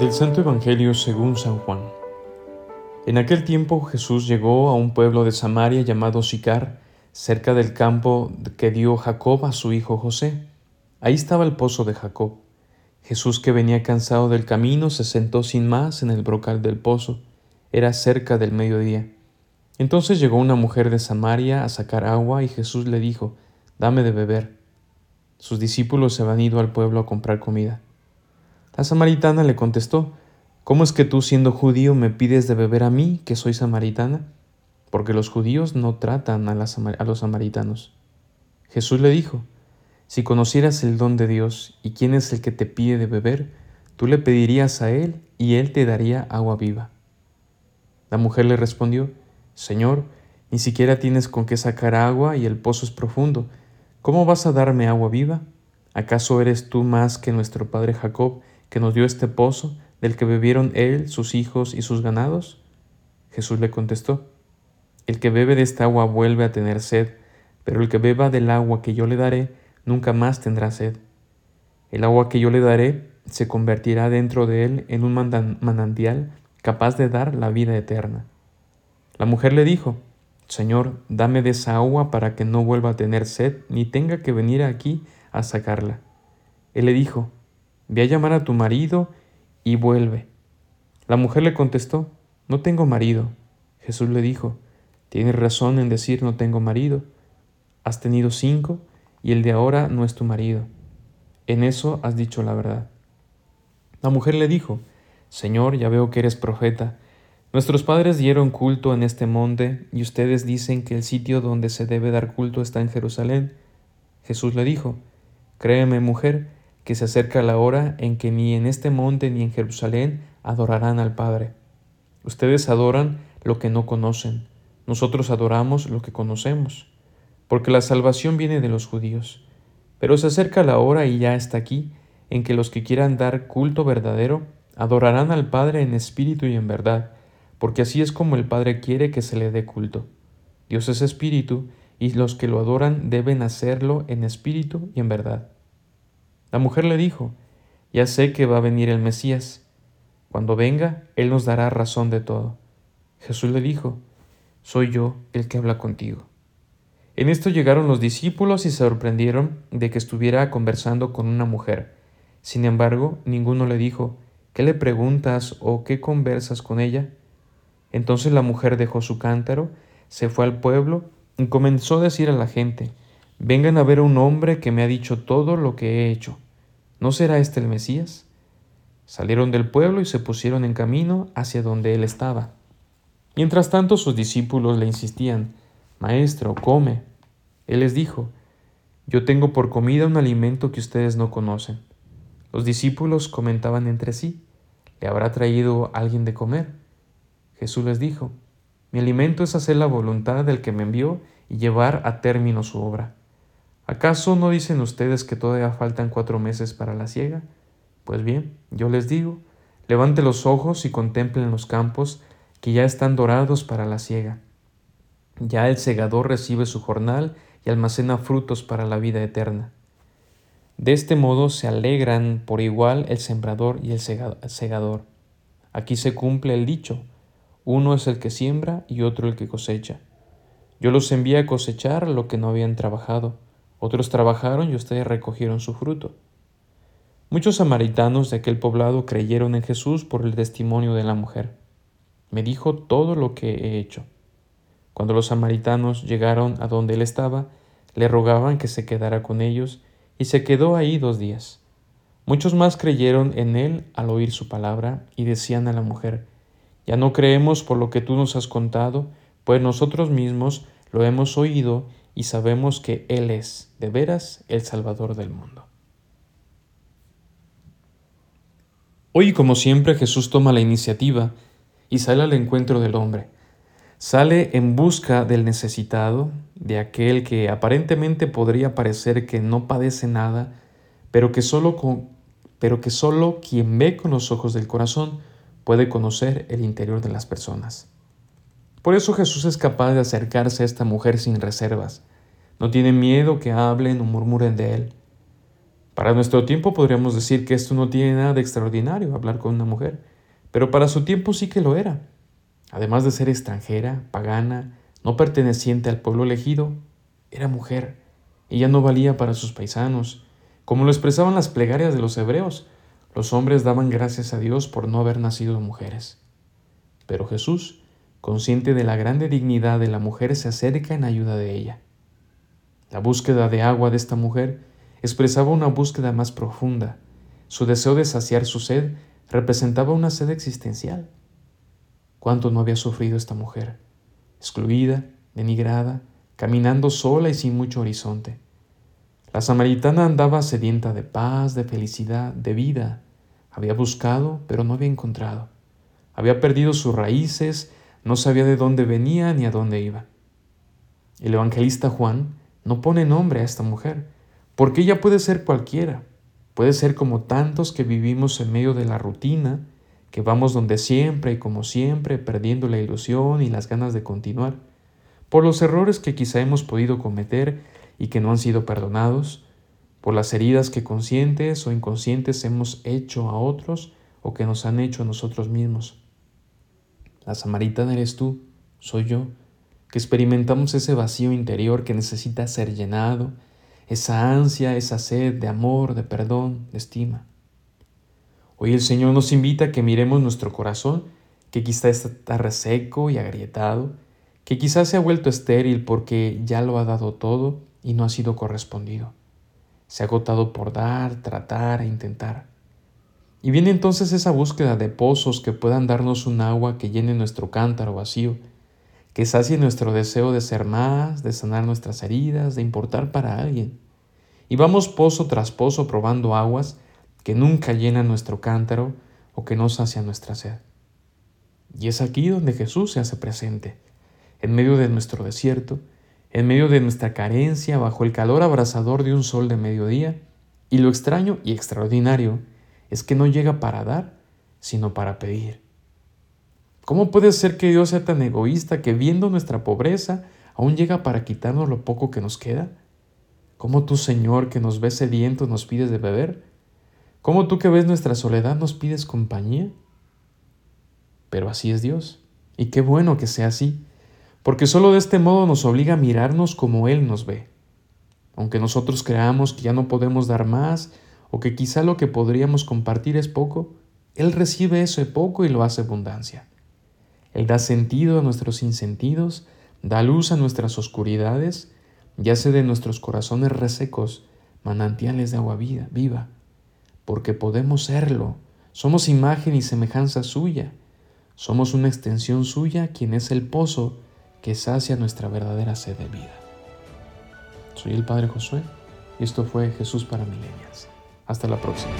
Del Santo Evangelio según San Juan. En aquel tiempo Jesús llegó a un pueblo de Samaria llamado Sicar, cerca del campo que dio Jacob a su hijo José. Ahí estaba el pozo de Jacob. Jesús, que venía cansado del camino, se sentó sin más en el brocal del pozo. Era cerca del mediodía. Entonces llegó una mujer de Samaria a sacar agua y Jesús le dijo, Dame de beber. Sus discípulos se habían ido al pueblo a comprar comida. La samaritana le contestó, ¿Cómo es que tú siendo judío me pides de beber a mí, que soy samaritana? Porque los judíos no tratan a, a los samaritanos. Jesús le dijo, Si conocieras el don de Dios y quién es el que te pide de beber, tú le pedirías a él y él te daría agua viva. La mujer le respondió, Señor, ni siquiera tienes con qué sacar agua y el pozo es profundo. ¿Cómo vas a darme agua viva? ¿Acaso eres tú más que nuestro padre Jacob, que nos dio este pozo, del que bebieron él, sus hijos y sus ganados? Jesús le contestó, El que bebe de esta agua vuelve a tener sed, pero el que beba del agua que yo le daré, nunca más tendrá sed. El agua que yo le daré se convertirá dentro de él en un manantial capaz de dar la vida eterna. La mujer le dijo, Señor, dame de esa agua para que no vuelva a tener sed, ni tenga que venir aquí a sacarla. Él le dijo, Ve a llamar a tu marido y vuelve. La mujer le contestó, No tengo marido. Jesús le dijo, Tienes razón en decir no tengo marido. Has tenido cinco y el de ahora no es tu marido. En eso has dicho la verdad. La mujer le dijo, Señor, ya veo que eres profeta. Nuestros padres dieron culto en este monte y ustedes dicen que el sitio donde se debe dar culto está en Jerusalén. Jesús le dijo, Créeme, mujer, que se acerca la hora en que ni en este monte ni en Jerusalén adorarán al Padre. Ustedes adoran lo que no conocen, nosotros adoramos lo que conocemos, porque la salvación viene de los judíos. Pero se acerca la hora y ya está aquí, en que los que quieran dar culto verdadero adorarán al Padre en espíritu y en verdad, porque así es como el Padre quiere que se le dé culto. Dios es espíritu, y los que lo adoran deben hacerlo en espíritu y en verdad. La mujer le dijo, Ya sé que va a venir el Mesías. Cuando venga, Él nos dará razón de todo. Jesús le dijo, Soy yo el que habla contigo. En esto llegaron los discípulos y se sorprendieron de que estuviera conversando con una mujer. Sin embargo, ninguno le dijo, ¿qué le preguntas o qué conversas con ella? Entonces la mujer dejó su cántaro, se fue al pueblo y comenzó a decir a la gente, Vengan a ver a un hombre que me ha dicho todo lo que he hecho. ¿No será este el Mesías? Salieron del pueblo y se pusieron en camino hacia donde él estaba. Mientras tanto sus discípulos le insistían, Maestro, come. Él les dijo, Yo tengo por comida un alimento que ustedes no conocen. Los discípulos comentaban entre sí, ¿le habrá traído alguien de comer? Jesús les dijo, Mi alimento es hacer la voluntad del que me envió y llevar a término su obra. ¿Acaso no dicen ustedes que todavía faltan cuatro meses para la siega? Pues bien, yo les digo, levante los ojos y contemplen los campos que ya están dorados para la siega. Ya el segador recibe su jornal y almacena frutos para la vida eterna. De este modo se alegran por igual el sembrador y el segador. Aquí se cumple el dicho, uno es el que siembra y otro el que cosecha. Yo los envié a cosechar lo que no habían trabajado otros trabajaron y ustedes recogieron su fruto. Muchos samaritanos de aquel poblado creyeron en Jesús por el testimonio de la mujer. Me dijo todo lo que he hecho. Cuando los samaritanos llegaron a donde él estaba, le rogaban que se quedara con ellos, y se quedó ahí dos días. Muchos más creyeron en él al oír su palabra, y decían a la mujer, Ya no creemos por lo que tú nos has contado, pues nosotros mismos lo hemos oído y sabemos que Él es, de veras, el Salvador del mundo. Hoy, como siempre, Jesús toma la iniciativa y sale al encuentro del hombre. Sale en busca del necesitado, de aquel que aparentemente podría parecer que no padece nada, pero que solo, con, pero que solo quien ve con los ojos del corazón puede conocer el interior de las personas. Por eso Jesús es capaz de acercarse a esta mujer sin reservas. No tiene miedo que hablen o murmuren de él. Para nuestro tiempo podríamos decir que esto no tiene nada de extraordinario, hablar con una mujer, pero para su tiempo sí que lo era. Además de ser extranjera, pagana, no perteneciente al pueblo elegido, era mujer. Ella no valía para sus paisanos. Como lo expresaban las plegarias de los hebreos, los hombres daban gracias a Dios por no haber nacido mujeres. Pero Jesús, consciente de la grande dignidad de la mujer, se acerca en ayuda de ella. La búsqueda de agua de esta mujer expresaba una búsqueda más profunda. Su deseo de saciar su sed representaba una sed existencial. ¿Cuánto no había sufrido esta mujer? Excluida, denigrada, caminando sola y sin mucho horizonte. La samaritana andaba sedienta de paz, de felicidad, de vida. Había buscado, pero no había encontrado. Había perdido sus raíces, no sabía de dónde venía ni a dónde iba. El evangelista Juan no pone nombre a esta mujer, porque ella puede ser cualquiera, puede ser como tantos que vivimos en medio de la rutina, que vamos donde siempre y como siempre, perdiendo la ilusión y las ganas de continuar por los errores que quizá hemos podido cometer y que no han sido perdonados, por las heridas que conscientes o inconscientes hemos hecho a otros o que nos han hecho a nosotros mismos. La samaritana eres tú, soy yo, que experimentamos ese vacío interior que necesita ser llenado, esa ansia, esa sed de amor, de perdón, de estima. Hoy el Señor nos invita a que miremos nuestro corazón, que quizá está reseco y agrietado, que quizás se ha vuelto estéril porque ya lo ha dado todo y no ha sido correspondido. Se ha agotado por dar, tratar e intentar. Y viene entonces esa búsqueda de pozos que puedan darnos un agua que llene nuestro cántaro vacío, que sacie nuestro deseo de ser más, de sanar nuestras heridas, de importar para alguien. Y vamos pozo tras pozo probando aguas que nunca llenan nuestro cántaro o que no sacian nuestra sed. Y es aquí donde Jesús se hace presente en medio de nuestro desierto, en medio de nuestra carencia, bajo el calor abrasador de un sol de mediodía, y lo extraño y extraordinario es que no llega para dar, sino para pedir. ¿Cómo puede ser que Dios sea tan egoísta que viendo nuestra pobreza aún llega para quitarnos lo poco que nos queda? ¿Cómo tú, Señor, que nos ves sedientos, nos pides de beber? ¿Cómo tú que ves nuestra soledad nos pides compañía? Pero así es Dios, y qué bueno que sea así, porque solo de este modo nos obliga a mirarnos como Él nos ve. Aunque nosotros creamos que ya no podemos dar más o que quizá lo que podríamos compartir es poco, Él recibe ese poco y lo hace abundancia. Él da sentido a nuestros sinsentidos, da luz a nuestras oscuridades y hace de nuestros corazones resecos manantiales de agua vida, viva, porque podemos serlo, somos imagen y semejanza suya, somos una extensión suya, quien es el pozo que sacia nuestra verdadera sed de vida. Soy el Padre Josué y esto fue Jesús para Milenias. Hasta la próxima.